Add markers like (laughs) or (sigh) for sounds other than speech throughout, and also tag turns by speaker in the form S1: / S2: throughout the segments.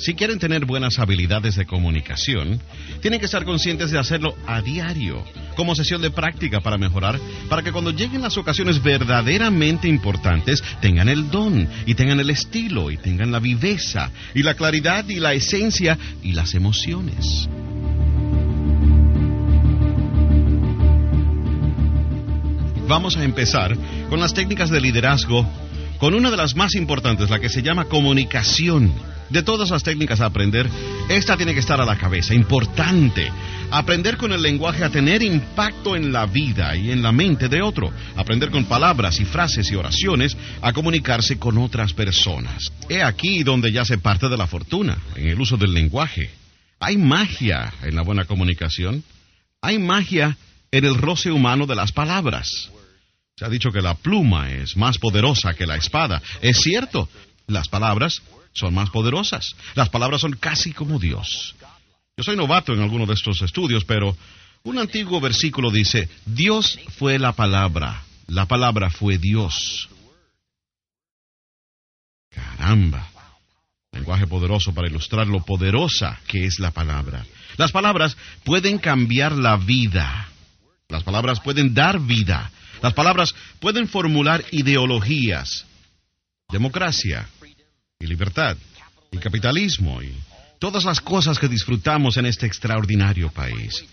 S1: Si quieren tener buenas habilidades de comunicación, tienen que estar conscientes de hacerlo a diario, como sesión de práctica para mejorar, para que cuando lleguen las ocasiones verdaderamente importantes, tengan el don y tengan el estilo y tengan la viveza y la claridad y la esencia y las emociones. Vamos a empezar con las técnicas de liderazgo, con una de las más importantes, la que se llama comunicación de todas las técnicas a aprender, esta tiene que estar a la cabeza. Importante. Aprender con el lenguaje a tener impacto en la vida y en la mente de otro. Aprender con palabras y frases y oraciones a comunicarse con otras personas. He aquí donde ya se parte de la fortuna, en el uso del lenguaje. Hay magia en la buena comunicación. Hay magia en el roce humano de las palabras. Se ha dicho que la pluma es más poderosa que la espada. Es cierto, las palabras son más poderosas. Las palabras son casi como Dios. Yo soy novato en alguno de estos estudios, pero un antiguo versículo dice, Dios fue la palabra, la palabra fue Dios. Caramba. Lenguaje poderoso para ilustrar lo poderosa que es la palabra. Las palabras pueden cambiar la vida. Las palabras pueden dar vida. Las palabras pueden formular ideologías. Democracia, y libertad y capitalismo y todas las cosas que disfrutamos en este extraordinario país.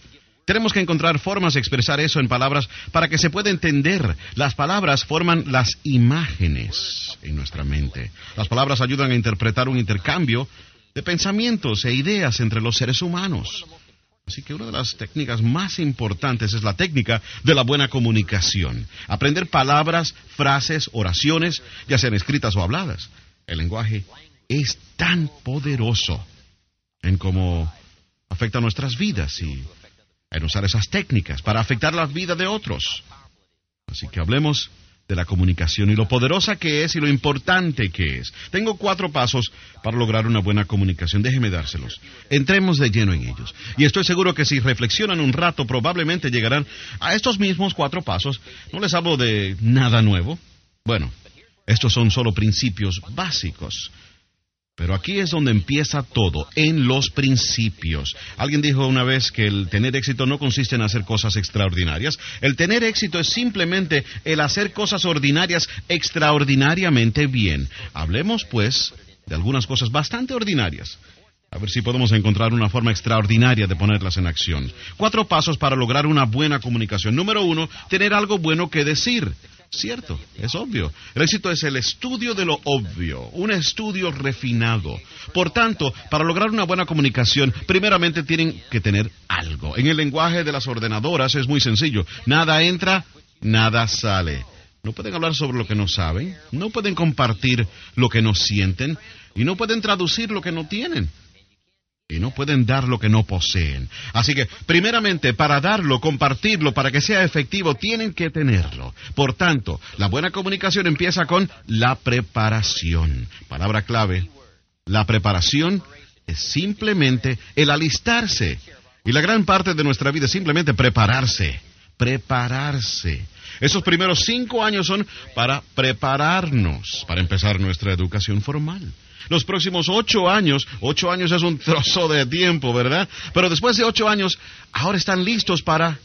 S1: Tenemos que encontrar formas de expresar eso en palabras para que se pueda entender. Las palabras forman las imágenes en nuestra mente. Las palabras ayudan a interpretar un intercambio de pensamientos e ideas entre los seres humanos. Así que una de las técnicas más importantes es la técnica de la buena comunicación. Aprender palabras, frases, oraciones, ya sean escritas o habladas. El lenguaje es tan poderoso en cómo afecta nuestras vidas y en usar esas técnicas para afectar la vida de otros. Así que hablemos de la comunicación y lo poderosa que es y lo importante que es. Tengo cuatro pasos para lograr una buena comunicación. Déjeme dárselos. Entremos de lleno en ellos. Y estoy seguro que si reflexionan un rato, probablemente llegarán a estos mismos cuatro pasos. No les hablo de nada nuevo. Bueno, estos son solo principios básicos. Pero aquí es donde empieza todo, en los principios. Alguien dijo una vez que el tener éxito no consiste en hacer cosas extraordinarias. El tener éxito es simplemente el hacer cosas ordinarias extraordinariamente bien. Hablemos, pues, de algunas cosas bastante ordinarias. A ver si podemos encontrar una forma extraordinaria de ponerlas en acción. Cuatro pasos para lograr una buena comunicación. Número uno, tener algo bueno que decir. Cierto, es obvio. El éxito es el estudio de lo obvio, un estudio refinado. Por tanto, para lograr una buena comunicación, primeramente tienen que tener algo. En el lenguaje de las ordenadoras es muy sencillo. Nada entra, nada sale. No pueden hablar sobre lo que no saben, no pueden compartir lo que no sienten y no pueden traducir lo que no tienen y no pueden dar lo que no poseen. Así que, primeramente, para darlo, compartirlo, para que sea efectivo, tienen que tenerlo. Por tanto, la buena comunicación empieza con la preparación. Palabra clave. La preparación es simplemente el alistarse. Y la gran parte de nuestra vida es simplemente prepararse. Prepararse. Esos primeros cinco años son para prepararnos, para empezar nuestra educación formal los próximos ocho años. Ocho años es un trozo de tiempo, ¿verdad? Pero después de ocho años, ahora están listos para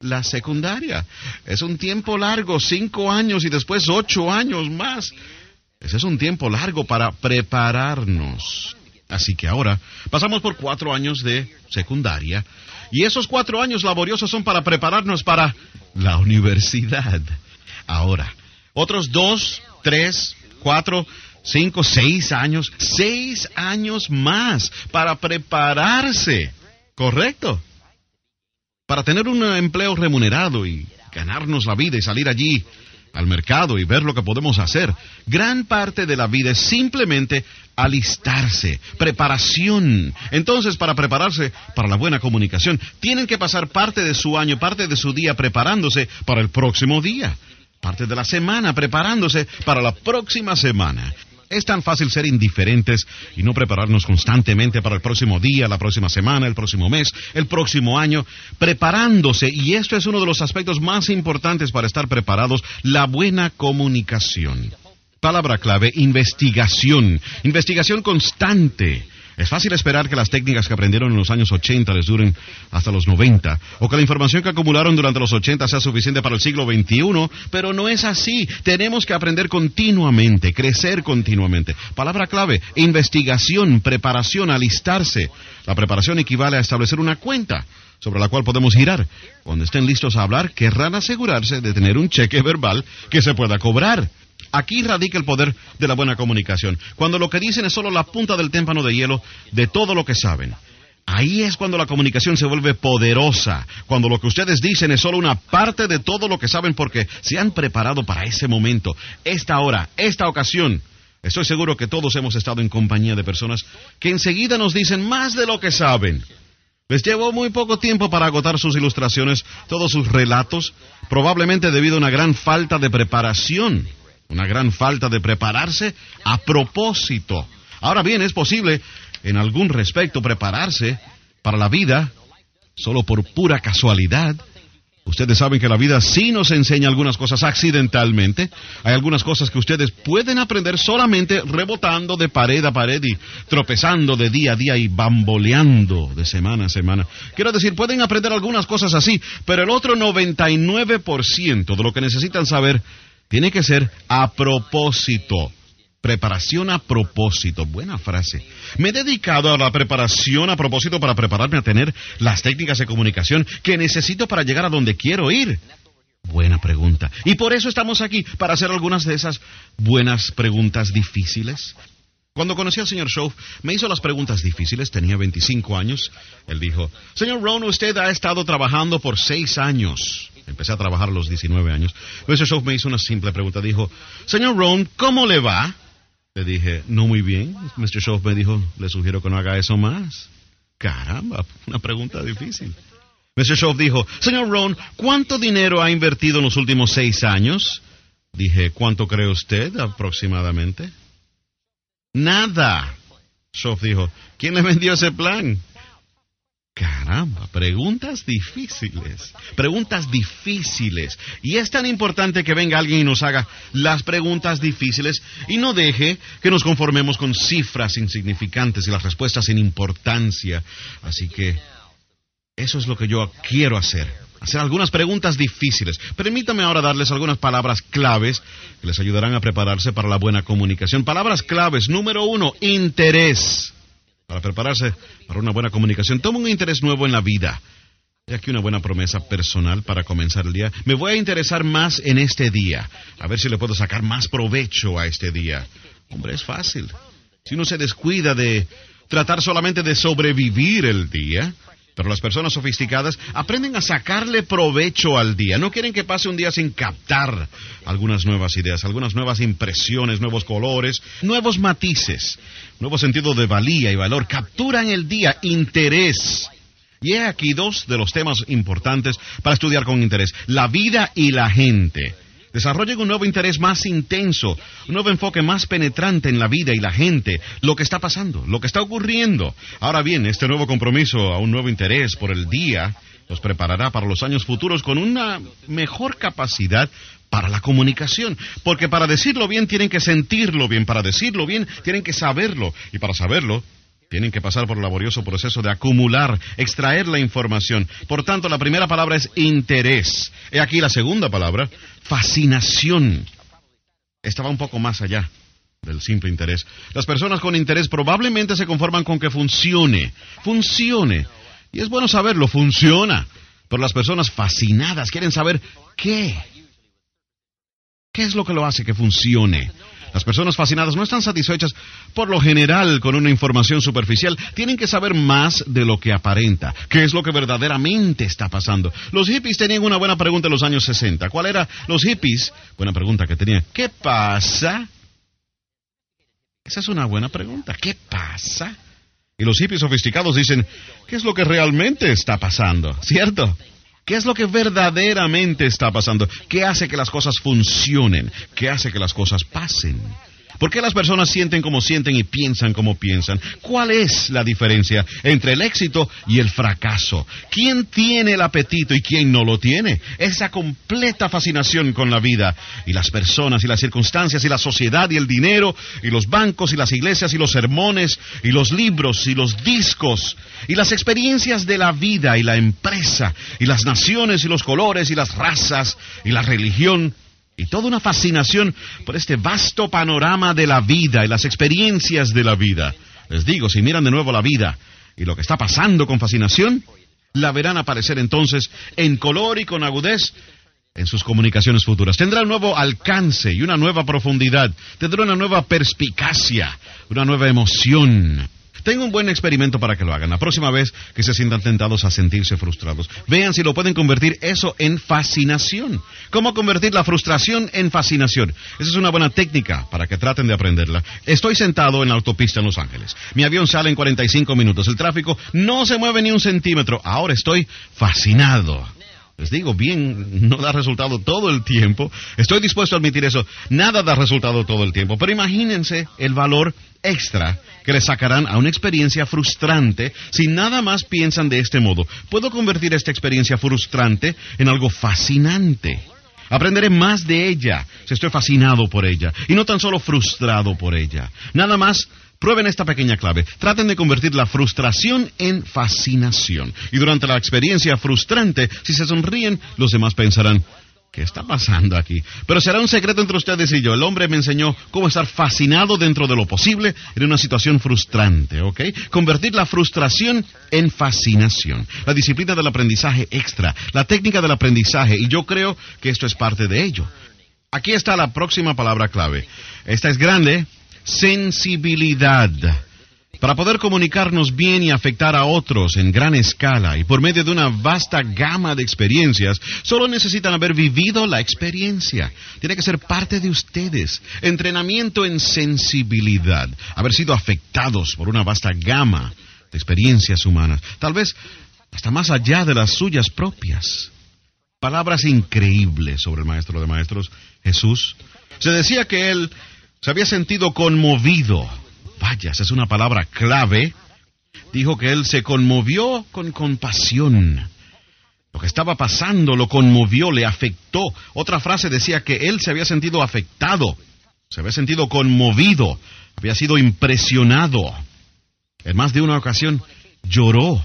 S1: la secundaria. Es un tiempo largo, cinco años y después ocho años más. Ese es un tiempo largo para prepararnos. Así que ahora pasamos por cuatro años de secundaria y esos cuatro años laboriosos son para prepararnos para la universidad. Ahora, otros dos, tres, cuatro, cinco, seis años, seis años más para prepararse, ¿correcto? Para tener un empleo remunerado y ganarnos la vida y salir allí al mercado y ver lo que podemos hacer. Gran parte de la vida es simplemente alistarse, preparación. Entonces, para prepararse para la buena comunicación, tienen que pasar parte de su año, parte de su día preparándose para el próximo día, parte de la semana preparándose para la próxima semana. Es tan fácil ser indiferentes y no prepararnos constantemente para el próximo día, la próxima semana, el próximo mes, el próximo año, preparándose. Y esto es uno de los aspectos más importantes para estar preparados, la buena comunicación. Palabra clave, investigación. Investigación constante. Es fácil esperar que las técnicas que aprendieron en los años 80 les duren hasta los 90, o que la información que acumularon durante los 80 sea suficiente para el siglo XXI, pero no es así. Tenemos que aprender continuamente, crecer continuamente. Palabra clave, investigación, preparación, alistarse. La preparación equivale a establecer una cuenta sobre la cual podemos girar. Cuando estén listos a hablar, querrán asegurarse de tener un cheque verbal que se pueda cobrar. Aquí radica el poder de la buena comunicación, cuando lo que dicen es solo la punta del témpano de hielo de todo lo que saben. Ahí es cuando la comunicación se vuelve poderosa, cuando lo que ustedes dicen es solo una parte de todo lo que saben porque se han preparado para ese momento, esta hora, esta ocasión. Estoy seguro que todos hemos estado en compañía de personas que enseguida nos dicen más de lo que saben. Les llevó muy poco tiempo para agotar sus ilustraciones, todos sus relatos, probablemente debido a una gran falta de preparación una gran falta de prepararse a propósito. Ahora bien, es posible en algún respecto prepararse para la vida solo por pura casualidad. Ustedes saben que la vida sí nos enseña algunas cosas accidentalmente. Hay algunas cosas que ustedes pueden aprender solamente rebotando de pared a pared y tropezando de día a día y bamboleando de semana a semana. Quiero decir, pueden aprender algunas cosas así, pero el otro 99% de lo que necesitan saber tiene que ser a propósito. Preparación a propósito. Buena frase. Me he dedicado a la preparación a propósito para prepararme a tener las técnicas de comunicación que necesito para llegar a donde quiero ir. Buena pregunta. Y por eso estamos aquí, para hacer algunas de esas buenas preguntas difíciles. Cuando conocí al señor Schoff, me hizo las preguntas difíciles, tenía 25 años. Él dijo, Señor Ron, usted ha estado trabajando por seis años. Empecé a trabajar a los 19 años. Mr. Schoff me hizo una simple pregunta. Dijo, Señor Ron, ¿cómo le va? Le dije, no muy bien. Mr. Schoff me dijo, le sugiero que no haga eso más. Caramba, una pregunta difícil. Mr. Schoff dijo, Señor Ron, ¿cuánto dinero ha invertido en los últimos seis años? Dije, ¿cuánto cree usted aproximadamente? Nada. Schoff dijo, ¿quién le vendió ese plan? Caramba, preguntas difíciles, preguntas difíciles. Y es tan importante que venga alguien y nos haga las preguntas difíciles y no deje que nos conformemos con cifras insignificantes y las respuestas sin importancia. Así que eso es lo que yo quiero hacer, hacer algunas preguntas difíciles. Permítame ahora darles algunas palabras claves que les ayudarán a prepararse para la buena comunicación. Palabras claves. Número uno, interés para prepararse para una buena comunicación. Toma un interés nuevo en la vida. Hay aquí una buena promesa personal para comenzar el día. Me voy a interesar más en este día. A ver si le puedo sacar más provecho a este día. Hombre, es fácil. Si uno se descuida de tratar solamente de sobrevivir el día, pero las personas sofisticadas aprenden a sacarle provecho al día. No quieren que pase un día sin captar algunas nuevas ideas, algunas nuevas impresiones, nuevos colores, nuevos matices, nuevo sentido de valía y valor. Capturan el día interés. Y he aquí dos de los temas importantes para estudiar con interés. La vida y la gente. Desarrollen un nuevo interés más intenso, un nuevo enfoque más penetrante en la vida y la gente, lo que está pasando, lo que está ocurriendo. Ahora bien, este nuevo compromiso a un nuevo interés por el día los preparará para los años futuros con una mejor capacidad para la comunicación. Porque para decirlo bien tienen que sentirlo bien, para decirlo bien tienen que saberlo, y para saberlo tienen que pasar por el laborioso proceso de acumular, extraer la información. Por tanto, la primera palabra es interés. He aquí la segunda palabra, fascinación. Esta va un poco más allá del simple interés. Las personas con interés probablemente se conforman con que funcione, funcione. Y es bueno saberlo, funciona. Pero las personas fascinadas quieren saber qué. ¿Qué es lo que lo hace que funcione? Las personas fascinadas no están satisfechas por lo general con una información superficial. Tienen que saber más de lo que aparenta. ¿Qué es lo que verdaderamente está pasando? Los hippies tenían una buena pregunta en los años 60. ¿Cuál era? Los hippies, buena pregunta que tenían. ¿Qué pasa? Esa es una buena pregunta. ¿Qué pasa? Y los hippies sofisticados dicen, ¿qué es lo que realmente está pasando? ¿Cierto? ¿Qué es lo que verdaderamente está pasando? ¿Qué hace que las cosas funcionen? ¿Qué hace que las cosas pasen? ¿Por qué las personas sienten como sienten y piensan como piensan? ¿Cuál es la diferencia entre el éxito y el fracaso? ¿Quién tiene el apetito y quién no lo tiene? Esa completa fascinación con la vida y las personas y las circunstancias y la sociedad y el dinero y los bancos y las iglesias y los sermones y los libros y los discos y las experiencias de la vida y la empresa y las naciones y los colores y las razas y la religión y toda una fascinación por este vasto panorama de la vida y las experiencias de la vida. Les digo, si miran de nuevo la vida y lo que está pasando con fascinación, la verán aparecer entonces en color y con agudez en sus comunicaciones futuras. Tendrá un nuevo alcance y una nueva profundidad. Tendrá una nueva perspicacia, una nueva emoción. Tengo un buen experimento para que lo hagan. La próxima vez que se sientan tentados a sentirse frustrados, vean si lo pueden convertir eso en fascinación. ¿Cómo convertir la frustración en fascinación? Esa es una buena técnica para que traten de aprenderla. Estoy sentado en la autopista en Los Ángeles. Mi avión sale en 45 minutos. El tráfico no se mueve ni un centímetro. Ahora estoy fascinado. Les digo, bien, no da resultado todo el tiempo. Estoy dispuesto a admitir eso. Nada da resultado todo el tiempo. Pero imagínense el valor extra que le sacarán a una experiencia frustrante si nada más piensan de este modo. Puedo convertir esta experiencia frustrante en algo fascinante. Aprenderé más de ella si estoy fascinado por ella y no tan solo frustrado por ella. Nada más Prueben esta pequeña clave. Traten de convertir la frustración en fascinación. Y durante la experiencia frustrante, si se sonríen, los demás pensarán, ¿Qué está pasando aquí? Pero será un secreto entre ustedes y yo. El hombre me enseñó cómo estar fascinado dentro de lo posible en una situación frustrante, ¿ok? Convertir la frustración en fascinación. La disciplina del aprendizaje extra, la técnica del aprendizaje, y yo creo que esto es parte de ello. Aquí está la próxima palabra clave. Esta es grande, sensibilidad. Para poder comunicarnos bien y afectar a otros en gran escala y por medio de una vasta gama de experiencias, solo necesitan haber vivido la experiencia. Tiene que ser parte de ustedes. Entrenamiento en sensibilidad. Haber sido afectados por una vasta gama de experiencias humanas. Tal vez hasta más allá de las suyas propias. Palabras increíbles sobre el Maestro de Maestros, Jesús. Se decía que él se había sentido conmovido Vaya, esa es una palabra clave. Dijo que él se conmovió con compasión. Lo que estaba pasando lo conmovió, le afectó. Otra frase decía que él se había sentido afectado, se había sentido conmovido, había sido impresionado. En más de una ocasión lloró.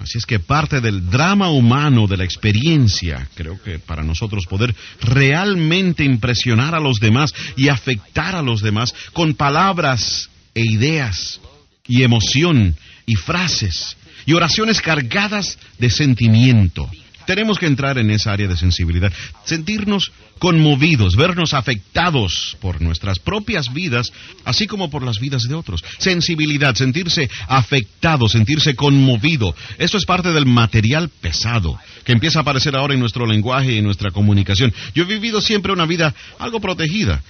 S1: Así es que parte del drama humano, de la experiencia, creo que para nosotros poder realmente impresionar a los demás y afectar a los demás con palabras e ideas y emoción y frases y oraciones cargadas de sentimiento. Tenemos que entrar en esa área de sensibilidad, sentirnos conmovidos, vernos afectados por nuestras propias vidas, así como por las vidas de otros. Sensibilidad, sentirse afectado, sentirse conmovido. Esto es parte del material pesado que empieza a aparecer ahora en nuestro lenguaje y en nuestra comunicación. Yo he vivido siempre una vida algo protegida.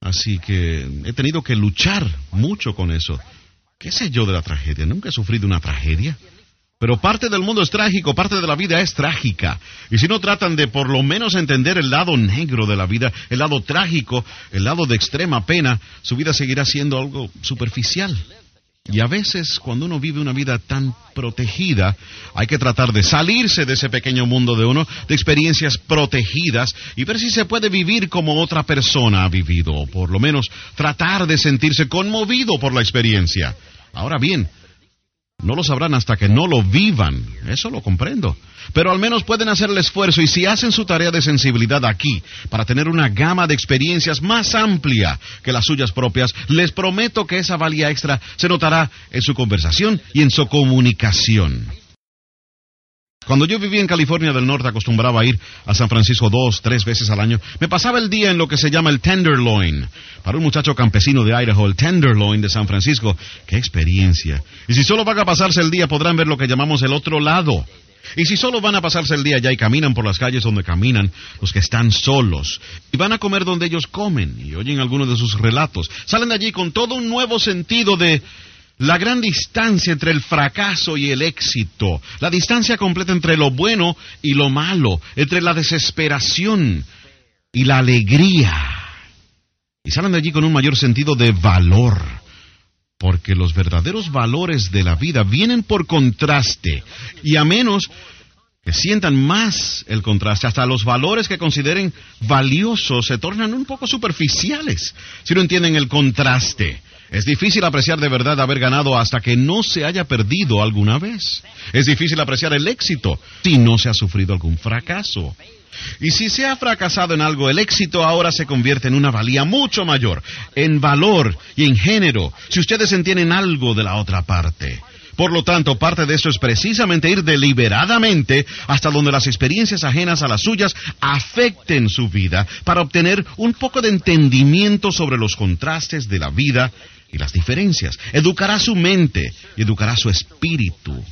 S1: Así que he tenido que luchar mucho con eso. ¿Qué sé yo de la tragedia? Nunca he sufrido una tragedia. Pero parte del mundo es trágico, parte de la vida es trágica. Y si no tratan de por lo menos entender el lado negro de la vida, el lado trágico, el lado de extrema pena, su vida seguirá siendo algo superficial. Y a veces, cuando uno vive una vida tan protegida, hay que tratar de salirse de ese pequeño mundo de uno, de experiencias protegidas, y ver si se puede vivir como otra persona ha vivido, o por lo menos tratar de sentirse conmovido por la experiencia. Ahora bien, no lo sabrán hasta que no lo vivan. Eso lo comprendo. Pero al menos pueden hacer el esfuerzo y si hacen su tarea de sensibilidad aquí para tener una gama de experiencias más amplia que las suyas propias, les prometo que esa valía extra se notará en su conversación y en su comunicación. Cuando yo vivía en California del Norte acostumbraba ir a San Francisco dos, tres veces al año. Me pasaba el día en lo que se llama el Tenderloin. Para un muchacho campesino de Idaho, el Tenderloin de San Francisco. ¡Qué experiencia! Y si solo van a pasarse el día podrán ver lo que llamamos el otro lado. Y si solo van a pasarse el día allá y caminan por las calles donde caminan los que están solos, y van a comer donde ellos comen, y oyen algunos de sus relatos, salen de allí con todo un nuevo sentido de la gran distancia entre el fracaso y el éxito, la distancia completa entre lo bueno y lo malo, entre la desesperación y la alegría. y salen de allí con un mayor sentido de valor. Porque los verdaderos valores de la vida vienen por contraste. Y a menos que sientan más el contraste, hasta los valores que consideren valiosos se tornan un poco superficiales si no entienden el contraste. Es difícil apreciar de verdad haber ganado hasta que no se haya perdido alguna vez. Es difícil apreciar el éxito si no se ha sufrido algún fracaso. Y si se ha fracasado en algo, el éxito ahora se convierte en una valía mucho mayor, en valor y en género, si ustedes entienden algo de la otra parte. Por lo tanto, parte de eso es precisamente ir deliberadamente hasta donde las experiencias ajenas a las suyas afecten su vida para obtener un poco de entendimiento sobre los contrastes de la vida y las diferencias. Educará su mente y educará su espíritu.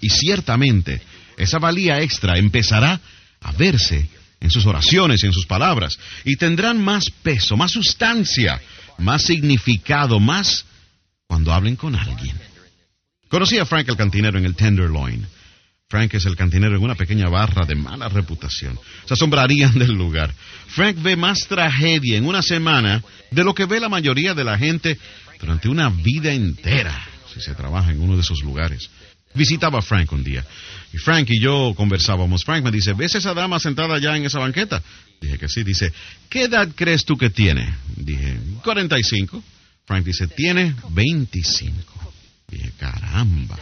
S1: Y ciertamente, esa valía extra empezará a verse en sus oraciones, en sus palabras, y tendrán más peso, más sustancia, más significado, más cuando hablen con alguien. Conocí a Frank el cantinero en el Tenderloin. Frank es el cantinero en una pequeña barra de mala reputación. Se asombrarían del lugar. Frank ve más tragedia en una semana de lo que ve la mayoría de la gente durante una vida entera, si se trabaja en uno de esos lugares. Visitaba a Frank un día. Y Frank y yo conversábamos. Frank me dice, ¿ves esa dama sentada allá en esa banqueta? Dije que sí. Dice, ¿qué edad crees tú que tiene? Dije, 45. Frank dice, tiene 25. Dije, caramba.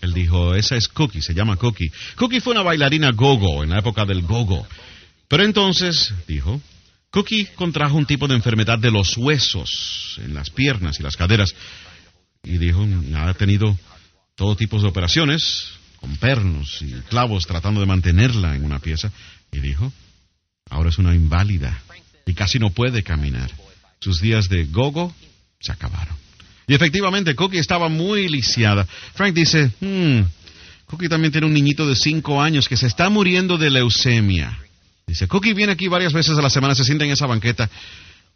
S1: Él dijo, esa es Cookie, se llama Cookie. Cookie fue una bailarina gogo en la época del gogo. Pero entonces, dijo, Cookie contrajo un tipo de enfermedad de los huesos en las piernas y las caderas. Y dijo, ha tenido todo tipo de operaciones, con pernos y clavos tratando de mantenerla en una pieza. Y dijo, ahora es una inválida y casi no puede caminar. Sus días de gogo se acabaron. Y efectivamente, Cookie estaba muy lisiada. Frank dice, hmm, Cookie también tiene un niñito de cinco años que se está muriendo de leucemia. Dice, Cookie viene aquí varias veces a la semana, se sienta en esa banqueta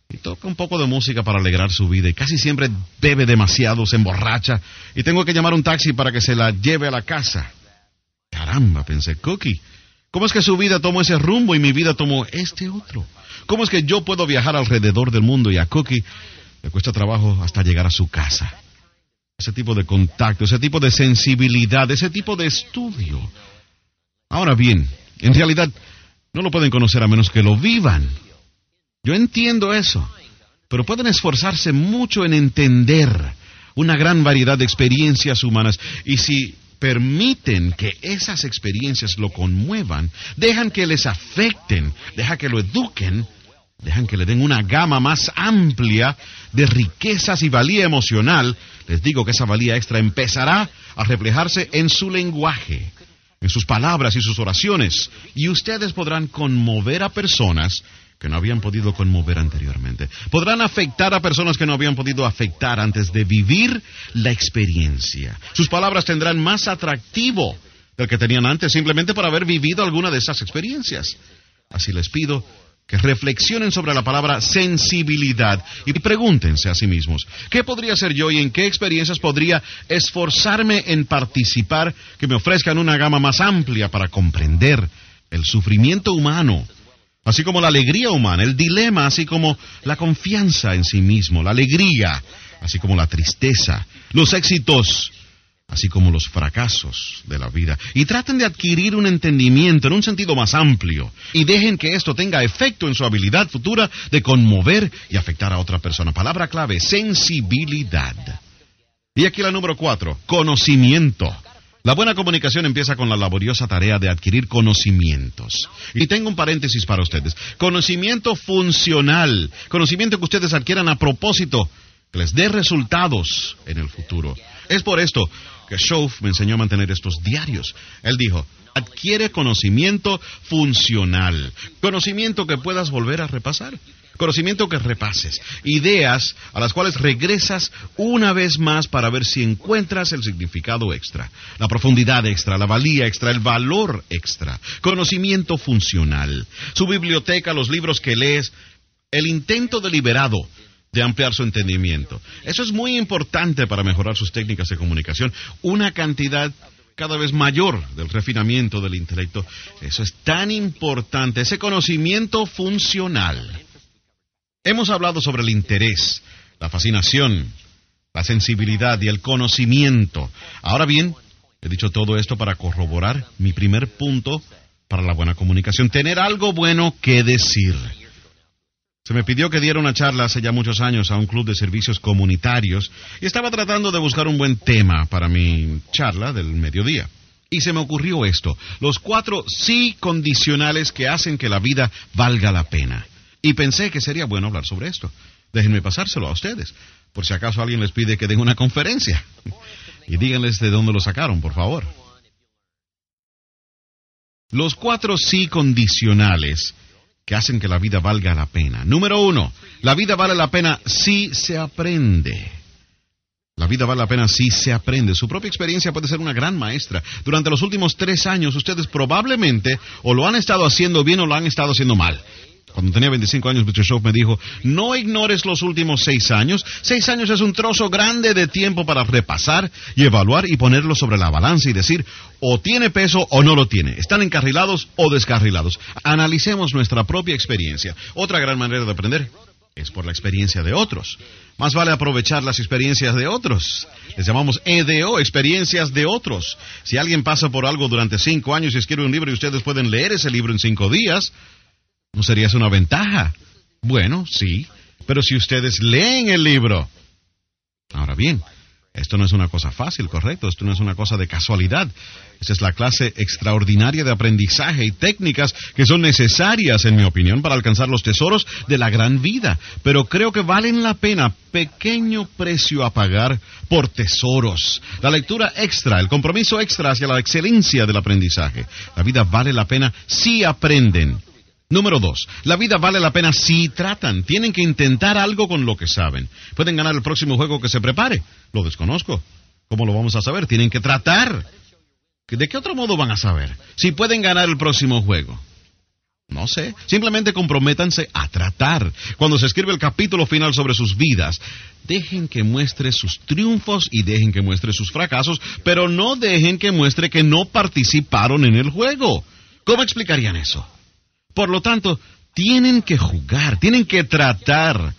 S1: y toca un poco de música para alegrar su vida y casi siempre bebe demasiado, se emborracha y tengo que llamar un taxi para que se la lleve a la casa. Caramba, pensé, Cookie, ¿cómo es que su vida tomó ese rumbo y mi vida tomó este otro? ¿Cómo es que yo puedo viajar alrededor del mundo y a Cookie le cuesta trabajo hasta llegar a su casa? Ese tipo de contacto, ese tipo de sensibilidad, ese tipo de estudio. Ahora bien, en realidad no lo pueden conocer a menos que lo vivan. Yo entiendo eso, pero pueden esforzarse mucho en entender una gran variedad de experiencias humanas y si permiten que esas experiencias lo conmuevan, dejan que les afecten, dejan que lo eduquen, dejan que le den una gama más amplia de riquezas y valía emocional, les digo que esa valía extra empezará a reflejarse en su lenguaje, en sus palabras y sus oraciones, y ustedes podrán conmover a personas que no habían podido conmover anteriormente. Podrán afectar a personas que no habían podido afectar antes de vivir la experiencia. Sus palabras tendrán más atractivo del que tenían antes simplemente por haber vivido alguna de esas experiencias. Así les pido que reflexionen sobre la palabra sensibilidad y pregúntense a sí mismos, ¿qué podría ser yo y en qué experiencias podría esforzarme en participar que me ofrezcan una gama más amplia para comprender el sufrimiento humano así como la alegría humana, el dilema, así como la confianza en sí mismo, la alegría, así como la tristeza, los éxitos, así como los fracasos de la vida. Y traten de adquirir un entendimiento en un sentido más amplio y dejen que esto tenga efecto en su habilidad futura de conmover y afectar a otra persona. Palabra clave, sensibilidad. Y aquí la número cuatro, conocimiento. La buena comunicación empieza con la laboriosa tarea de adquirir conocimientos. Y tengo un paréntesis para ustedes. Conocimiento funcional. Conocimiento que ustedes adquieran a propósito, que les dé resultados en el futuro. Es por esto que Schoaf me enseñó a mantener estos diarios. Él dijo, adquiere conocimiento funcional. Conocimiento que puedas volver a repasar conocimiento que repases, ideas a las cuales regresas una vez más para ver si encuentras el significado extra, la profundidad extra, la valía extra, el valor extra, conocimiento funcional, su biblioteca, los libros que lees, el intento deliberado de ampliar su entendimiento. Eso es muy importante para mejorar sus técnicas de comunicación, una cantidad cada vez mayor del refinamiento del intelecto. Eso es tan importante, ese conocimiento funcional. Hemos hablado sobre el interés, la fascinación, la sensibilidad y el conocimiento. Ahora bien, he dicho todo esto para corroborar mi primer punto para la buena comunicación, tener algo bueno que decir. Se me pidió que diera una charla hace ya muchos años a un club de servicios comunitarios y estaba tratando de buscar un buen tema para mi charla del mediodía. Y se me ocurrió esto, los cuatro sí condicionales que hacen que la vida valga la pena. Y pensé que sería bueno hablar sobre esto. Déjenme pasárselo a ustedes, por si acaso alguien les pide que den una conferencia. Y díganles de dónde lo sacaron, por favor. Los cuatro sí condicionales que hacen que la vida valga la pena. Número uno, la vida vale la pena si se aprende. La vida vale la pena si se aprende. Su propia experiencia puede ser una gran maestra. Durante los últimos tres años ustedes probablemente o lo han estado haciendo bien o lo han estado haciendo mal. Cuando tenía 25 años, Mr. Shaw me dijo, no ignores los últimos seis años. Seis años es un trozo grande de tiempo para repasar y evaluar y ponerlo sobre la balanza y decir, o tiene peso o no lo tiene. Están encarrilados o descarrilados. Analicemos nuestra propia experiencia. Otra gran manera de aprender es por la experiencia de otros. Más vale aprovechar las experiencias de otros. Les llamamos EDO, experiencias de otros. Si alguien pasa por algo durante cinco años y escribe un libro y ustedes pueden leer ese libro en cinco días, ¿No sería eso una ventaja? Bueno, sí, pero si ustedes leen el libro. Ahora bien, esto no es una cosa fácil, correcto, esto no es una cosa de casualidad. Esta es la clase extraordinaria de aprendizaje y técnicas que son necesarias, en mi opinión, para alcanzar los tesoros de la gran vida. Pero creo que valen la pena pequeño precio a pagar por tesoros. La lectura extra, el compromiso extra hacia la excelencia del aprendizaje. La vida vale la pena si aprenden. Número dos, la vida vale la pena si tratan. Tienen que intentar algo con lo que saben. Pueden ganar el próximo juego que se prepare. Lo desconozco. ¿Cómo lo vamos a saber? Tienen que tratar. ¿De qué otro modo van a saber? Si pueden ganar el próximo juego. No sé. Simplemente comprométanse a tratar. Cuando se escribe el capítulo final sobre sus vidas, dejen que muestre sus triunfos y dejen que muestre sus fracasos, pero no dejen que muestre que no participaron en el juego. ¿Cómo explicarían eso? Por lo tanto, tienen que jugar, tienen que tratar.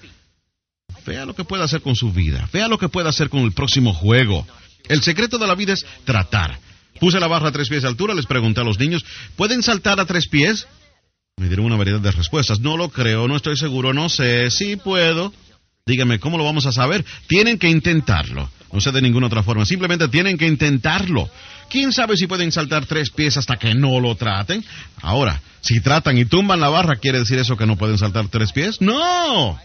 S1: Vea lo que puede hacer con su vida, vea lo que puede hacer con el próximo juego. El secreto de la vida es tratar. Puse la barra a tres pies de altura, les pregunté a los niños, ¿pueden saltar a tres pies? Me dieron una variedad de respuestas. No lo creo, no estoy seguro, no sé, sí puedo. Dígame, ¿cómo lo vamos a saber? Tienen que intentarlo. No sé de ninguna otra forma, simplemente tienen que intentarlo. ¿Quién sabe si pueden saltar tres pies hasta que no lo traten? Ahora, si tratan y tumban la barra, ¿quiere decir eso que no pueden saltar tres pies? No.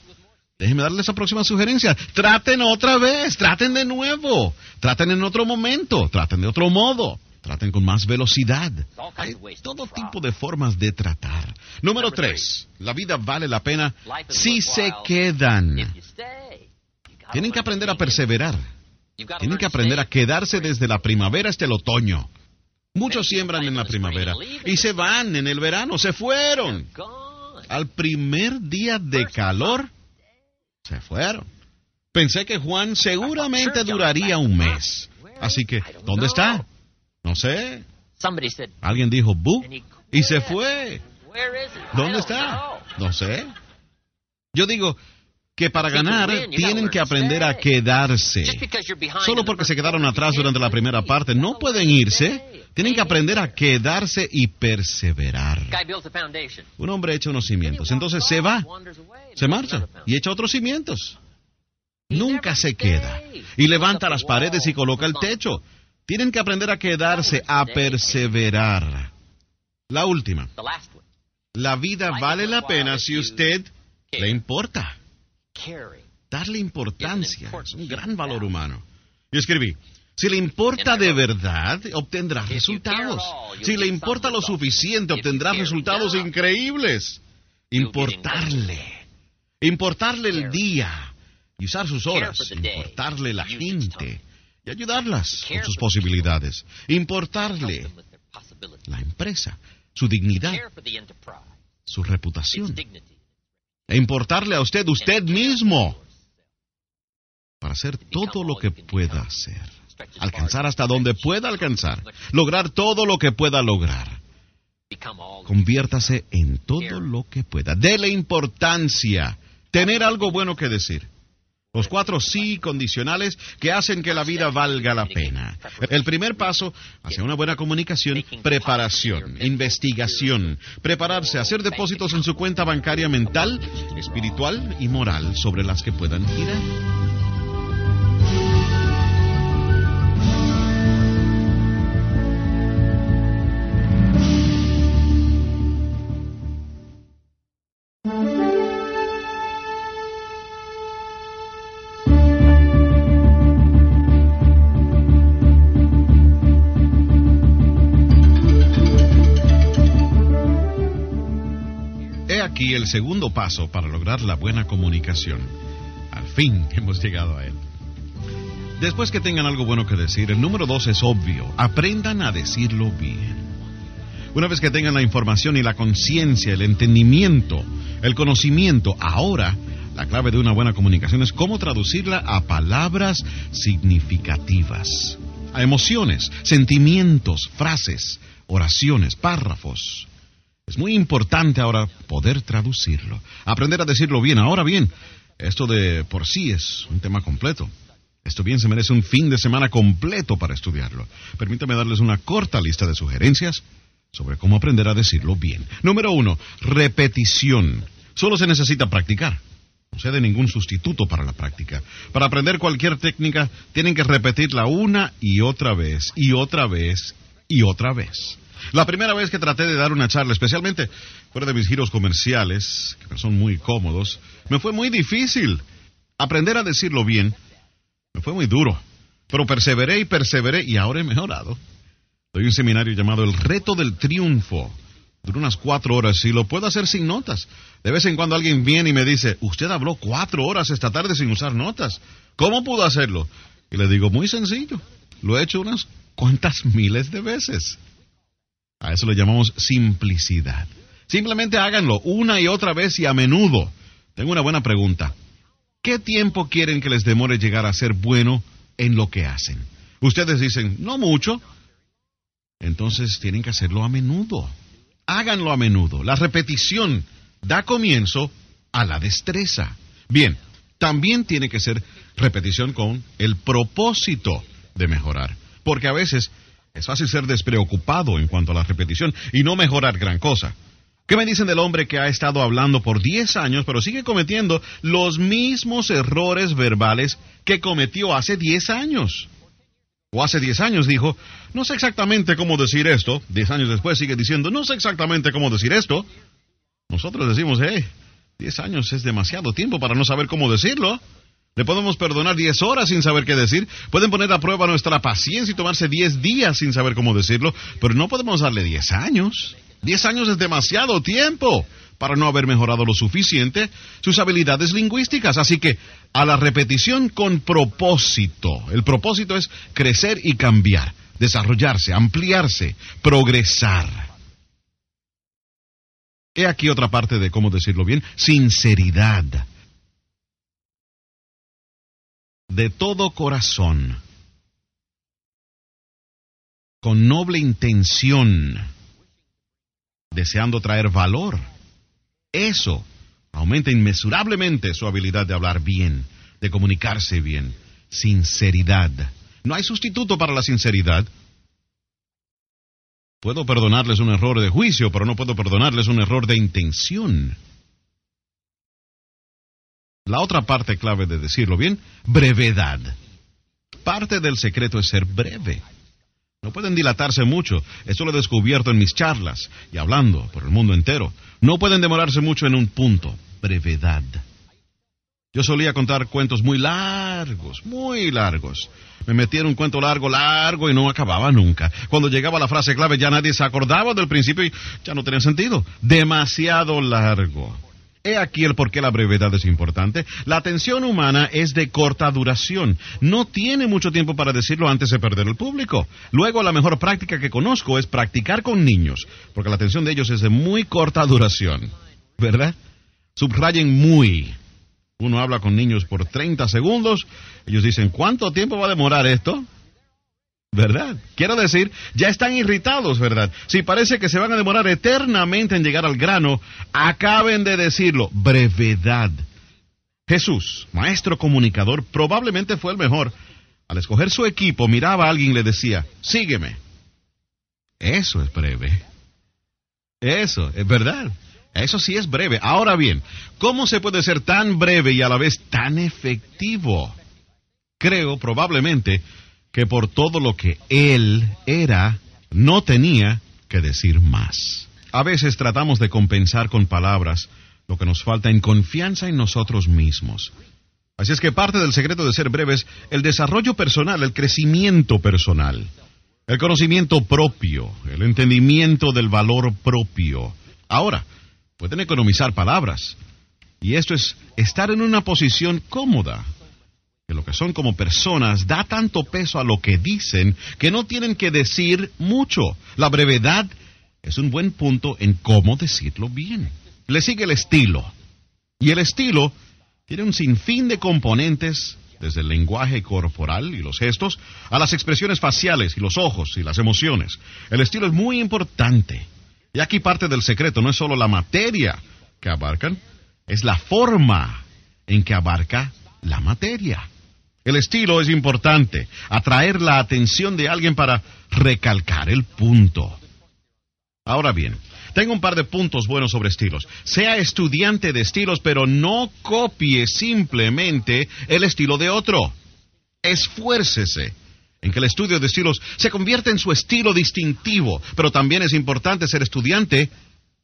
S1: Déjenme darles la próxima sugerencia. Traten otra vez, traten de nuevo, traten en otro momento, traten de otro modo, traten con más velocidad. Hay todo tipo de formas de tratar. Número tres, la vida vale la pena si se quedan. Tienen que aprender a perseverar. Tienen que aprender a quedarse desde la primavera hasta el otoño. Muchos siembran en la primavera y se van en el verano, se fueron. Al primer día de calor, se fueron. Pensé que Juan seguramente duraría un mes. Así que, ¿dónde está? No sé. Alguien dijo, bu, y se fue. ¿Dónde está? No sé. Yo digo, que para ganar tienen que aprender a quedarse. Solo porque se quedaron atrás durante la primera parte, no pueden irse. Tienen que aprender a quedarse y perseverar. Un hombre echa unos cimientos, entonces se va, se marcha y echa otros cimientos. Nunca se queda. Y levanta las paredes y coloca el techo. Tienen que aprender a quedarse, a perseverar. La última. La vida vale la pena si usted le importa darle importancia. Es un gran valor humano. Y escribí, si le importa de verdad, obtendrá resultados. Si le importa lo suficiente, obtendrá resultados increíbles. Importarle. Importarle el día y usar sus horas. Importarle la gente y ayudarlas con sus posibilidades. Importarle la empresa, su dignidad, su reputación e importarle a usted usted mismo para hacer todo lo que pueda hacer, alcanzar hasta donde pueda alcanzar, lograr todo lo que pueda lograr. Conviértase en todo lo que pueda. Dele importancia Tener algo bueno que decir. Los cuatro sí condicionales que hacen que la vida valga la pena. El primer paso hacia una buena comunicación, preparación, investigación, prepararse, hacer depósitos en su cuenta bancaria mental, espiritual y moral sobre las que puedan girar. Segundo paso para lograr la buena comunicación. Al fin (laughs) hemos llegado a él. Después que tengan algo bueno que decir, el número dos es obvio. Aprendan a decirlo bien. Una vez que tengan la información y la conciencia, el entendimiento, el conocimiento, ahora la clave de una buena comunicación es cómo traducirla a palabras significativas, a emociones, sentimientos, frases, oraciones, párrafos. Es muy importante ahora poder traducirlo, aprender a decirlo bien. Ahora bien, esto de por sí es un tema completo. Esto bien se merece un fin de semana completo para estudiarlo. Permítame darles una corta lista de sugerencias sobre cómo aprender a decirlo bien. Número uno, repetición. Solo se necesita practicar. No se de ningún sustituto para la práctica. Para aprender cualquier técnica, tienen que repetirla una y otra vez, y otra vez, y otra vez. La primera vez que traté de dar una charla, especialmente fuera de mis giros comerciales, que son muy cómodos, me fue muy difícil. Aprender a decirlo bien me fue muy duro. Pero perseveré y perseveré y ahora he mejorado. Doy un seminario llamado El Reto del Triunfo. Dura unas cuatro horas y lo puedo hacer sin notas. De vez en cuando alguien viene y me dice, usted habló cuatro horas esta tarde sin usar notas. ¿Cómo pudo hacerlo? Y le digo, muy sencillo. Lo he hecho unas cuantas miles de veces. A eso le llamamos simplicidad. Simplemente háganlo una y otra vez y a menudo. Tengo una buena pregunta. ¿Qué tiempo quieren que les demore llegar a ser bueno en lo que hacen? Ustedes dicen, no mucho. Entonces tienen que hacerlo a menudo. Háganlo a menudo. La repetición da comienzo a la destreza. Bien, también tiene que ser repetición con el propósito de mejorar. Porque a veces es fácil ser despreocupado en cuanto a la repetición y no mejorar gran cosa. ¿Qué me dicen del hombre que ha estado hablando por 10 años pero sigue cometiendo los mismos errores verbales que cometió hace 10 años? O hace 10 años dijo, no sé exactamente cómo decir esto. 10 años después sigue diciendo, no sé exactamente cómo decir esto. Nosotros decimos, hey, 10 años es demasiado tiempo para no saber cómo decirlo. Le podemos perdonar 10 horas sin saber qué decir. Pueden poner a prueba nuestra paciencia y tomarse 10 días sin saber cómo decirlo. Pero no podemos darle 10 años. 10 años es demasiado tiempo para no haber mejorado lo suficiente sus habilidades lingüísticas. Así que a la repetición con propósito. El propósito es crecer y cambiar, desarrollarse, ampliarse, progresar. He aquí otra parte de cómo decirlo bien. Sinceridad de todo corazón, con noble intención, deseando traer valor. Eso aumenta inmesurablemente su habilidad de hablar bien, de comunicarse bien. Sinceridad. No hay sustituto para la sinceridad. Puedo perdonarles un error de juicio, pero no puedo perdonarles un error de intención. La otra parte clave de decirlo bien, brevedad. Parte del secreto es ser breve. No pueden dilatarse mucho. Esto lo he descubierto en mis charlas y hablando por el mundo entero. No pueden demorarse mucho en un punto. Brevedad. Yo solía contar cuentos muy largos, muy largos. Me metía en un cuento largo, largo y no acababa nunca. Cuando llegaba la frase clave ya nadie se acordaba del principio y ya no tenía sentido. Demasiado largo. He aquí el por qué la brevedad es importante. La atención humana es de corta duración. No tiene mucho tiempo para decirlo antes de perder el público. Luego, la mejor práctica que conozco es practicar con niños, porque la atención de ellos es de muy corta duración. ¿Verdad? Subrayen muy. Uno habla con niños por 30 segundos. Ellos dicen, ¿cuánto tiempo va a demorar esto? ¿Verdad? Quiero decir, ya están irritados, ¿verdad? Si parece que se van a demorar eternamente en llegar al grano, acaben de decirlo, brevedad. Jesús, maestro comunicador, probablemente fue el mejor. Al escoger su equipo, miraba a alguien y le decía, sígueme. Eso es breve. Eso, es verdad. Eso sí es breve. Ahora bien, ¿cómo se puede ser tan breve y a la vez tan efectivo? Creo probablemente que por todo lo que él era, no tenía que decir más. A veces tratamos de compensar con palabras lo que nos falta en confianza en nosotros mismos. Así es que parte del secreto de ser breve es el desarrollo personal, el crecimiento personal, el conocimiento propio, el entendimiento del valor propio. Ahora, pueden economizar palabras. Y esto es estar en una posición cómoda, que lo que son como personas da tanto peso a lo que dicen que no tienen que decir mucho. La brevedad es un buen punto en cómo decirlo bien le sigue el estilo. Y el estilo tiene un sinfín de componentes, desde el lenguaje corporal y los gestos, a las expresiones faciales y los ojos y las emociones. El estilo es muy importante. Y aquí parte del secreto, no es solo la materia que abarcan, es la forma en que abarca la materia. El estilo es importante, atraer la atención de alguien para recalcar el punto. Ahora bien, tengo un par de puntos buenos sobre estilos. Sea estudiante de estilos, pero no copie simplemente el estilo de otro. Esfuércese en que el estudio de estilos se convierta en su estilo distintivo, pero también es importante ser estudiante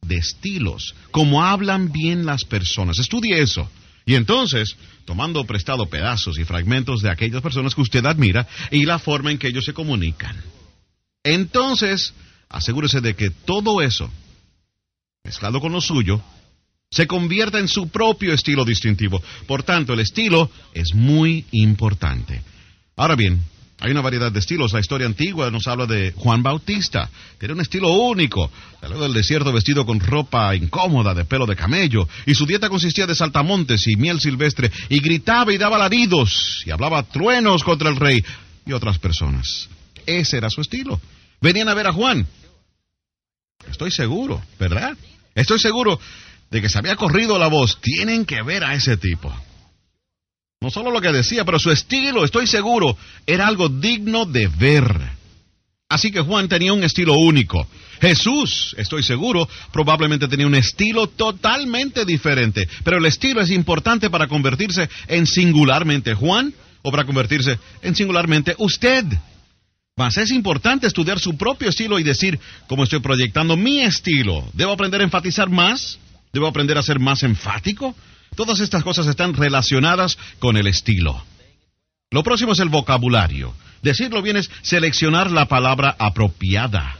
S1: de estilos, como hablan bien las personas. Estudie eso. Y entonces, tomando prestado pedazos y fragmentos de aquellas personas que usted admira y la forma en que ellos se comunican. Entonces, asegúrese de que todo eso mezclado con lo suyo, se convierta en su propio estilo distintivo. Por tanto, el estilo es muy importante. Ahora bien, hay una variedad de estilos. La historia antigua nos habla de Juan Bautista. Tiene un estilo único. Salió del desierto vestido con ropa incómoda de pelo de camello. Y su dieta consistía de saltamontes y miel silvestre. Y gritaba y daba alaridos. Y hablaba truenos contra el rey y otras personas. Ese era su estilo. Venían a ver a Juan. Estoy seguro, ¿verdad? Estoy seguro de que se había corrido la voz. Tienen que ver a ese tipo. No solo lo que decía, pero su estilo, estoy seguro, era algo digno de ver. Así que Juan tenía un estilo único. Jesús, estoy seguro, probablemente tenía un estilo totalmente diferente. Pero el estilo es importante para convertirse en singularmente Juan o para convertirse en singularmente usted. Mas es importante estudiar su propio estilo y decir, cómo estoy proyectando mi estilo. ¿Debo aprender a enfatizar más? ¿Debo aprender a ser más enfático? Todas estas cosas están relacionadas con el estilo. Lo próximo es el vocabulario. Decirlo bien es seleccionar la palabra apropiada.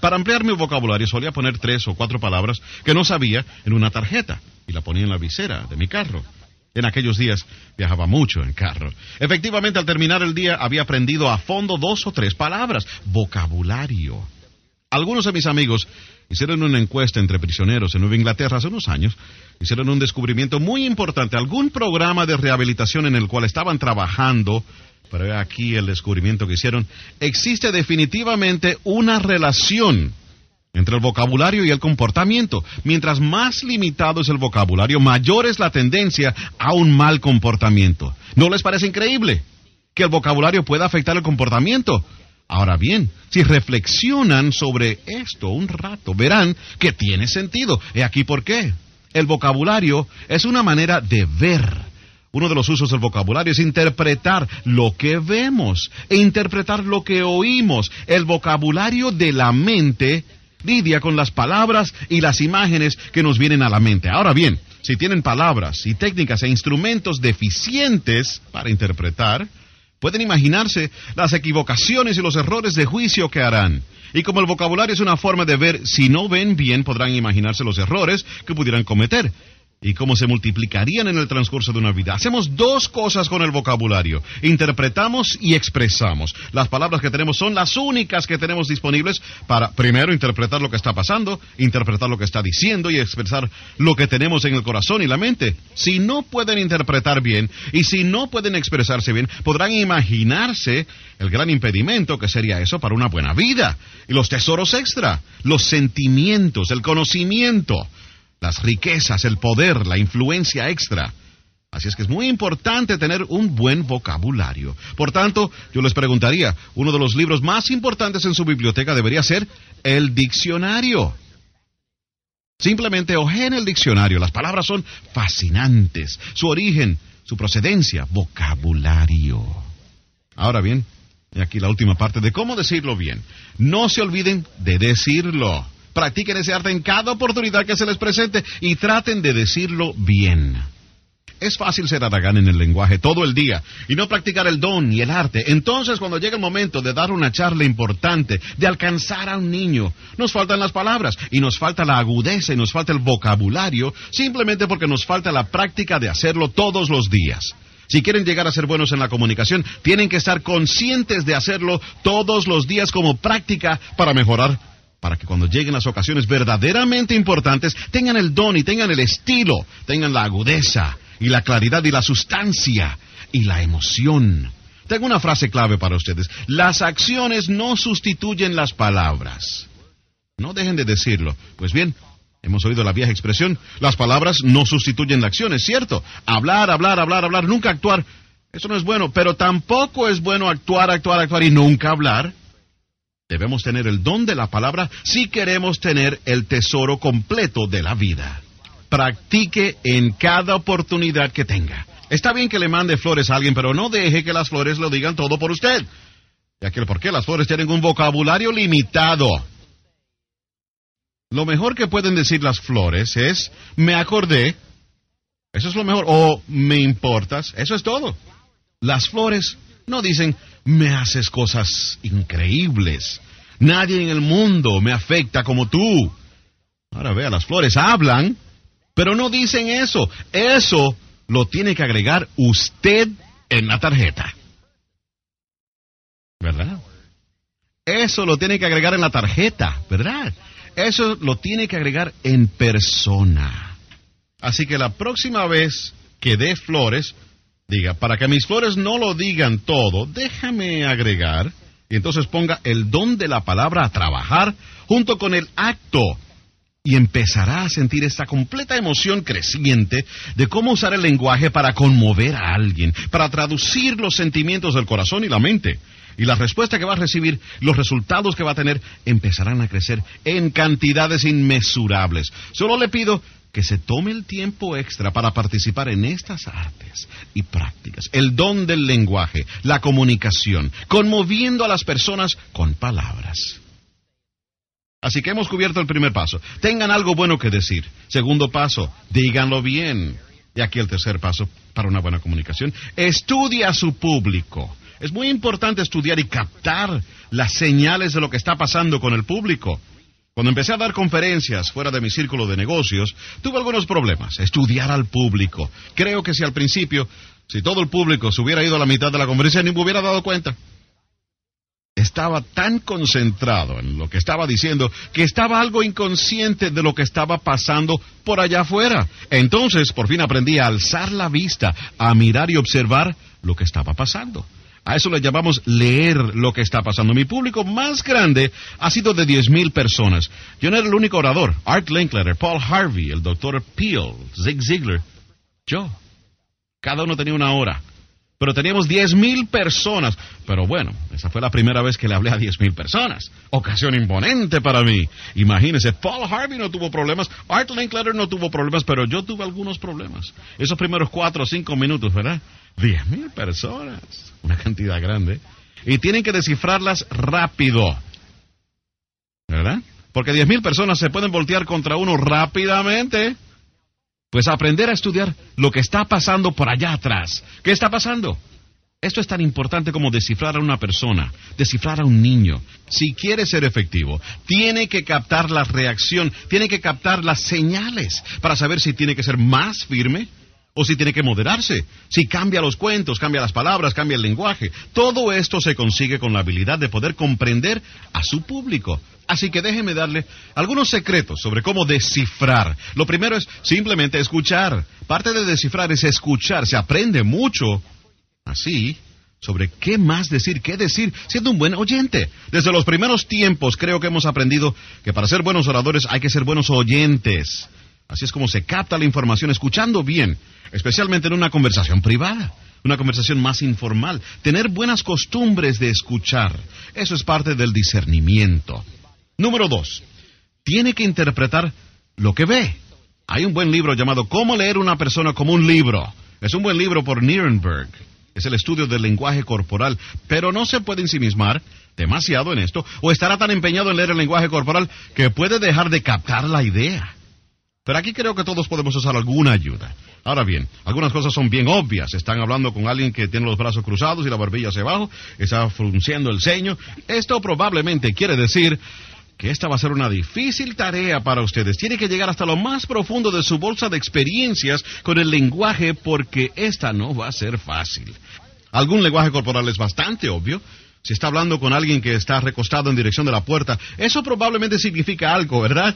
S1: Para ampliar mi vocabulario solía poner tres o cuatro palabras que no sabía en una tarjeta y la ponía en la visera de mi carro. En aquellos días viajaba mucho en carro. Efectivamente, al terminar el día había aprendido a fondo dos o tres palabras. Vocabulario. Algunos de mis amigos hicieron una encuesta entre prisioneros en Nueva Inglaterra hace unos años. Hicieron un descubrimiento muy importante. Algún programa de rehabilitación en el cual estaban trabajando, pero aquí el descubrimiento que hicieron, existe definitivamente una relación entre el vocabulario y el comportamiento. Mientras más limitado es el vocabulario, mayor es la tendencia a un mal comportamiento. ¿No les parece increíble que el vocabulario pueda afectar el comportamiento? Ahora bien, si reflexionan sobre esto un rato, verán que tiene sentido. He aquí por qué. El vocabulario es una manera de ver. Uno de los usos del vocabulario es interpretar lo que vemos e interpretar lo que oímos. El vocabulario de la mente lidia con las palabras y las imágenes que nos vienen a la mente. Ahora bien, si tienen palabras y técnicas e instrumentos deficientes para interpretar, pueden imaginarse las equivocaciones y los errores de juicio que harán. Y como el vocabulario es una forma de ver, si no ven bien, podrán imaginarse los errores que pudieran cometer y cómo se multiplicarían en el transcurso de una vida. Hacemos dos cosas con el vocabulario. Interpretamos y expresamos. Las palabras que tenemos son las únicas que tenemos disponibles para, primero, interpretar lo que está pasando, interpretar lo que está diciendo y expresar lo que tenemos en el corazón y la mente. Si no pueden interpretar bien y si no pueden expresarse bien, podrán imaginarse el gran impedimento que sería eso para una buena vida. Y los tesoros extra, los sentimientos, el conocimiento las riquezas, el poder, la influencia extra. Así es que es muy importante tener un buen vocabulario. Por tanto, yo les preguntaría, uno de los libros más importantes en su biblioteca debería ser el diccionario. Simplemente ojeen el diccionario. Las palabras son fascinantes. Su origen, su procedencia, vocabulario. Ahora bien, y aquí la última parte de cómo decirlo bien. No se olviden de decirlo. Practiquen ese arte en cada oportunidad que se les presente y traten de decirlo bien. Es fácil ser aragán en el lenguaje todo el día y no practicar el don y el arte. Entonces, cuando llega el momento de dar una charla importante, de alcanzar a un niño, nos faltan las palabras y nos falta la agudeza y nos falta el vocabulario, simplemente porque nos falta la práctica de hacerlo todos los días. Si quieren llegar a ser buenos en la comunicación, tienen que estar conscientes de hacerlo todos los días como práctica para mejorar para que cuando lleguen las ocasiones verdaderamente importantes tengan el don y tengan el estilo, tengan la agudeza y la claridad y la sustancia y la emoción. Tengo una frase clave para ustedes. Las acciones no sustituyen las palabras. No dejen de decirlo. Pues bien, hemos oído la vieja expresión, las palabras no sustituyen las acciones, ¿cierto? Hablar, hablar, hablar, hablar, nunca actuar. Eso no es bueno, pero tampoco es bueno actuar, actuar, actuar y nunca hablar. Debemos tener el don de la palabra si queremos tener el tesoro completo de la vida practique en cada oportunidad que tenga. Está bien que le mande flores a alguien, pero no deje que las flores lo digan todo por usted. Ya que por qué las flores tienen un vocabulario limitado. Lo mejor que pueden decir las flores es me acordé. Eso es lo mejor. O me importas. Eso es todo. Las flores no dicen me haces cosas increíbles. Nadie en el mundo me afecta como tú. Ahora vea, las flores hablan, pero no dicen eso. Eso lo tiene que agregar usted en la tarjeta. ¿Verdad? Eso lo tiene que agregar en la tarjeta, ¿verdad? Eso lo tiene que agregar en persona. Así que la próxima vez que dé flores, diga, para que mis flores no lo digan todo, déjame agregar, y entonces ponga el don de la palabra a trabajar junto con el acto y empezará a sentir esta completa emoción creciente de cómo usar el lenguaje para conmover a alguien, para traducir los sentimientos del corazón y la mente. Y la respuesta que va a recibir, los resultados que va a tener, empezarán a crecer en cantidades inmesurables. Solo le pido que se tome el tiempo extra para participar en estas artes y prácticas, el don del lenguaje, la comunicación, conmoviendo a las personas con palabras. Así que hemos cubierto el primer paso. Tengan algo bueno que decir. Segundo paso, díganlo bien. Y aquí el tercer paso para una buena comunicación. Estudia a su público. Es muy importante estudiar y captar las señales de lo que está pasando con el público. Cuando empecé a dar conferencias fuera de mi círculo de negocios, tuve algunos problemas. Estudiar al público. Creo que si al principio, si todo el público se hubiera ido a la mitad de la conferencia, ni me hubiera dado cuenta estaba tan concentrado en lo que estaba diciendo que estaba algo inconsciente de lo que estaba pasando por allá afuera. Entonces, por fin aprendí a alzar la vista, a mirar y observar lo que estaba pasando. A eso le llamamos leer lo que está pasando. Mi público más grande ha sido de 10.000 personas. Yo no era el único orador. Art Linkletter, Paul Harvey, el doctor Peel, Zig Ziglar, yo. Cada uno tenía una hora pero teníamos 10.000 personas. Pero bueno, esa fue la primera vez que le hablé a 10.000 personas. Ocasión imponente para mí. Imagínense, Paul Harvey no tuvo problemas, Art Linkletter no tuvo problemas, pero yo tuve algunos problemas. Esos primeros 4 o 5 minutos, ¿verdad? 10.000 personas, una cantidad grande. Y tienen que descifrarlas rápido. ¿Verdad? Porque 10.000 personas se pueden voltear contra uno rápidamente. Pues aprender a estudiar lo que está pasando por allá atrás. ¿Qué está pasando? Esto es tan importante como descifrar a una persona, descifrar a un niño. Si quiere ser efectivo, tiene que captar la reacción, tiene que captar las señales para saber si tiene que ser más firme o si tiene que moderarse, si cambia los cuentos, cambia las palabras, cambia el lenguaje. Todo esto se consigue con la habilidad de poder comprender a su público. Así que déjeme darle algunos secretos sobre cómo descifrar. Lo primero es simplemente escuchar. Parte de descifrar es escuchar. Se aprende mucho así sobre qué más decir, qué decir, siendo un buen oyente. Desde los primeros tiempos creo que hemos aprendido que para ser buenos oradores hay que ser buenos oyentes. Así es como se capta la información escuchando bien, especialmente en una conversación privada, una conversación más informal. Tener buenas costumbres de escuchar, eso es parte del discernimiento. Número dos, tiene que interpretar lo que ve. Hay un buen libro llamado Cómo leer una persona como un libro. Es un buen libro por Nierenberg. Es el estudio del lenguaje corporal, pero no se puede ensimismar demasiado en esto o estará tan empeñado en leer el lenguaje corporal que puede dejar de captar la idea. Pero aquí creo que todos podemos usar alguna ayuda. Ahora bien, algunas cosas son bien obvias. Están hablando con alguien que tiene los brazos cruzados y la barbilla hacia abajo, está frunciendo el ceño. Esto probablemente quiere decir que esta va a ser una difícil tarea para ustedes. Tiene que llegar hasta lo más profundo de su bolsa de experiencias con el lenguaje porque esta no va a ser fácil. Algún lenguaje corporal es bastante obvio, si está hablando con alguien que está recostado en dirección de la puerta, eso probablemente significa algo, ¿verdad?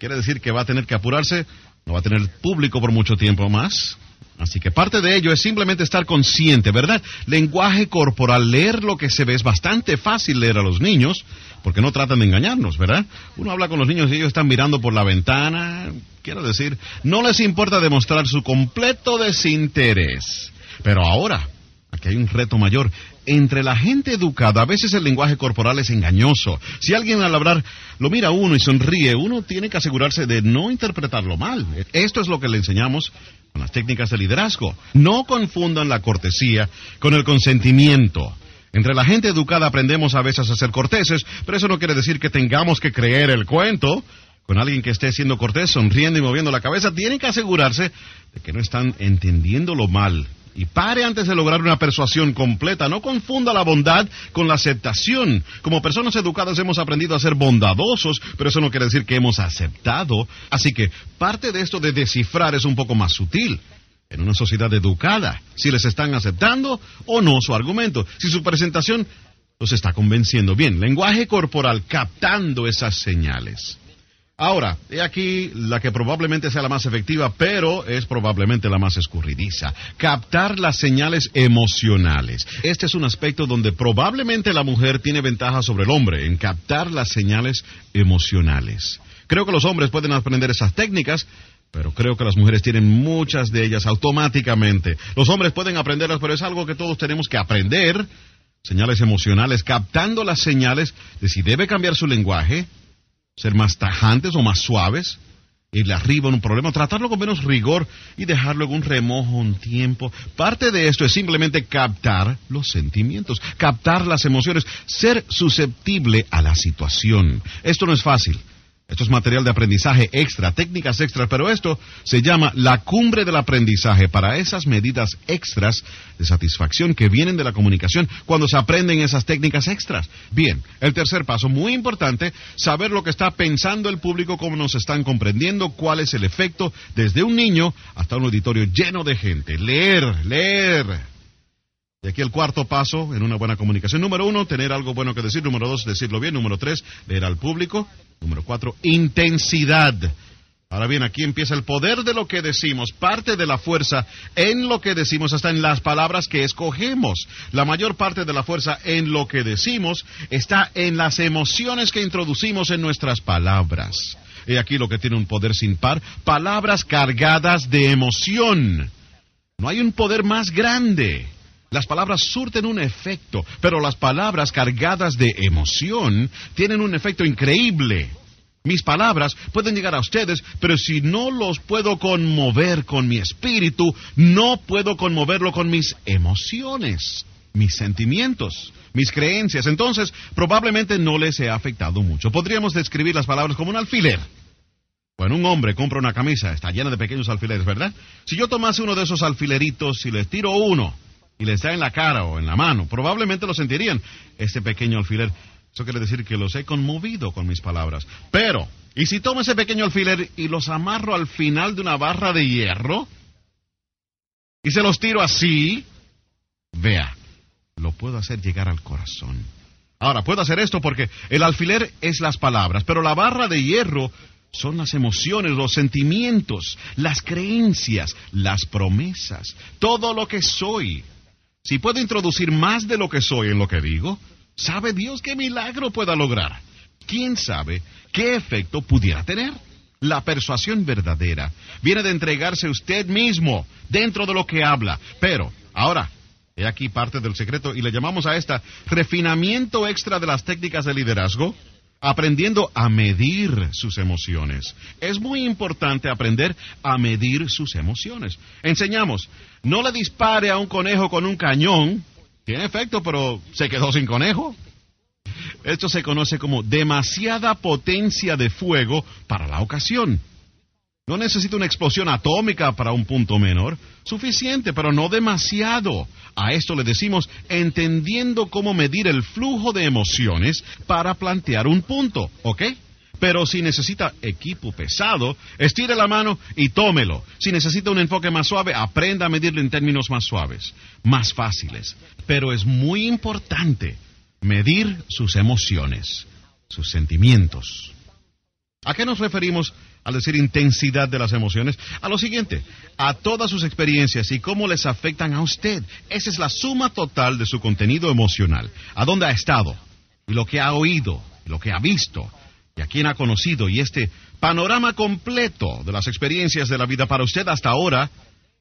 S1: Quiere decir que va a tener que apurarse, no va a tener público por mucho tiempo más. Así que parte de ello es simplemente estar consciente, ¿verdad? Lenguaje corporal, leer lo que se ve es bastante fácil leer a los niños, porque no tratan de engañarnos, ¿verdad? Uno habla con los niños y ellos están mirando por la ventana, quiero decir, no les importa demostrar su completo desinterés. Pero ahora, aquí hay un reto mayor, entre la gente educada, a veces el lenguaje corporal es engañoso. Si alguien al hablar lo mira a uno y sonríe, uno tiene que asegurarse de no interpretarlo mal. Esto es lo que le enseñamos con las técnicas de liderazgo. No confundan la cortesía con el consentimiento. Entre la gente educada aprendemos a veces a ser corteses, pero eso no quiere decir que tengamos que creer el cuento. Con alguien que esté siendo cortés, sonriendo y moviendo la cabeza, tienen que asegurarse de que no están entendiéndolo mal y pare antes de lograr una persuasión completa. No confunda la bondad con la aceptación. Como personas educadas hemos aprendido a ser bondadosos, pero eso no quiere decir que hemos aceptado. Así que parte de esto de descifrar es un poco más sutil. En una sociedad educada, si les están aceptando o no su argumento, si su presentación los está convenciendo bien. Lenguaje corporal captando esas señales. Ahora, he aquí la que probablemente sea la más efectiva, pero es probablemente la más escurridiza. Captar las señales emocionales. Este es un aspecto donde probablemente la mujer tiene ventaja sobre el hombre, en captar las señales emocionales. Creo que los hombres pueden aprender esas técnicas, pero creo que las mujeres tienen muchas de ellas automáticamente. Los hombres pueden aprenderlas, pero es algo que todos tenemos que aprender. Señales emocionales, captando las señales de si debe cambiar su lenguaje, ser más tajantes o más suaves, irle arriba en un problema, tratarlo con menos rigor y dejarlo en un remojo un tiempo. Parte de esto es simplemente captar los sentimientos, captar las emociones, ser susceptible a la situación. Esto no es fácil. Esto es material de aprendizaje extra, técnicas extras, pero esto se llama la cumbre del aprendizaje para esas medidas extras de satisfacción que vienen de la comunicación cuando se aprenden esas técnicas extras. Bien, el tercer paso, muy importante, saber lo que está pensando el público, cómo nos están comprendiendo, cuál es el efecto desde un niño hasta un auditorio lleno de gente. Leer, leer. Y aquí el cuarto paso en una buena comunicación. Número uno, tener algo bueno que decir. Número dos, decirlo bien. Número tres, leer al público. Número cuatro, intensidad. Ahora bien, aquí empieza el poder de lo que decimos, parte de la fuerza en lo que decimos, hasta en las palabras que escogemos. La mayor parte de la fuerza en lo que decimos está en las emociones que introducimos en nuestras palabras. He aquí lo que tiene un poder sin par, palabras cargadas de emoción. No hay un poder más grande. Las palabras surten un efecto, pero las palabras cargadas de emoción tienen un efecto increíble. Mis palabras pueden llegar a ustedes, pero si no los puedo conmover con mi espíritu, no puedo conmoverlo con mis emociones, mis sentimientos, mis creencias. Entonces, probablemente no les he afectado mucho. Podríamos describir las palabras como un alfiler. Bueno, un hombre compra una camisa, está llena de pequeños alfileres, ¿verdad? Si yo tomase uno de esos alfileritos y les tiro uno, y les da en la cara o en la mano, probablemente lo sentirían. Este pequeño alfiler, eso quiere decir que los he conmovido con mis palabras. Pero, ¿y si tomo ese pequeño alfiler y los amarro al final de una barra de hierro? Y se los tiro así, vea, lo puedo hacer llegar al corazón. Ahora, puedo hacer esto porque el alfiler es las palabras, pero la barra de hierro son las emociones, los sentimientos, las creencias, las promesas, todo lo que soy. Si puedo introducir más de lo que soy en lo que digo, ¿sabe Dios qué milagro pueda lograr? ¿Quién sabe qué efecto pudiera tener? La persuasión verdadera viene de entregarse usted mismo dentro de lo que habla. Pero, ahora, he aquí parte del secreto y le llamamos a esta refinamiento extra de las técnicas de liderazgo, aprendiendo a medir sus emociones. Es muy importante aprender a medir sus emociones. Enseñamos, no le dispare a un conejo con un cañón, tiene efecto, pero se quedó sin conejo. Esto se conoce como demasiada potencia de fuego para la ocasión. No necesita una explosión atómica para un punto menor, suficiente, pero no demasiado. A esto le decimos entendiendo cómo medir el flujo de emociones para plantear un punto, ¿ok? Pero si necesita equipo pesado, estire la mano y tómelo. Si necesita un enfoque más suave, aprenda a medirlo en términos más suaves, más fáciles. Pero es muy importante medir sus emociones, sus sentimientos. ¿A qué nos referimos al decir intensidad de las emociones? A lo siguiente, a todas sus experiencias y cómo les afectan a usted. Esa es la suma total de su contenido emocional. ¿A dónde ha estado? Y lo que ha oído, lo que ha visto, y a quién ha conocido. Y este panorama completo de las experiencias de la vida para usted hasta ahora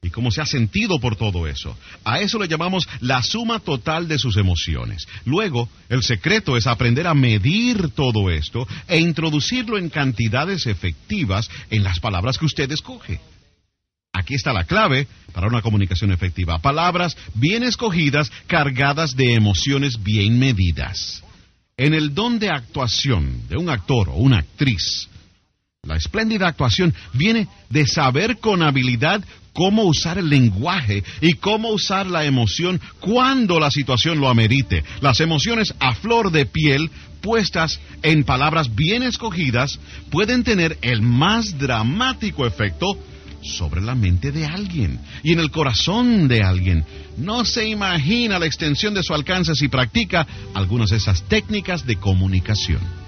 S1: y cómo se ha sentido por todo eso. A eso le llamamos la suma total de sus emociones. Luego, el secreto es aprender a medir todo esto e introducirlo en cantidades efectivas en las palabras que usted escoge. Aquí está la clave para una comunicación efectiva. Palabras bien escogidas, cargadas de emociones bien medidas. En el don de actuación de un actor o una actriz, la espléndida actuación viene de saber con habilidad cómo usar el lenguaje y cómo usar la emoción cuando la situación lo amerite. Las emociones a flor de piel, puestas en palabras bien escogidas, pueden tener el más dramático efecto sobre la mente de alguien y en el corazón de alguien. No se imagina la extensión de su alcance si practica algunas de esas técnicas de comunicación.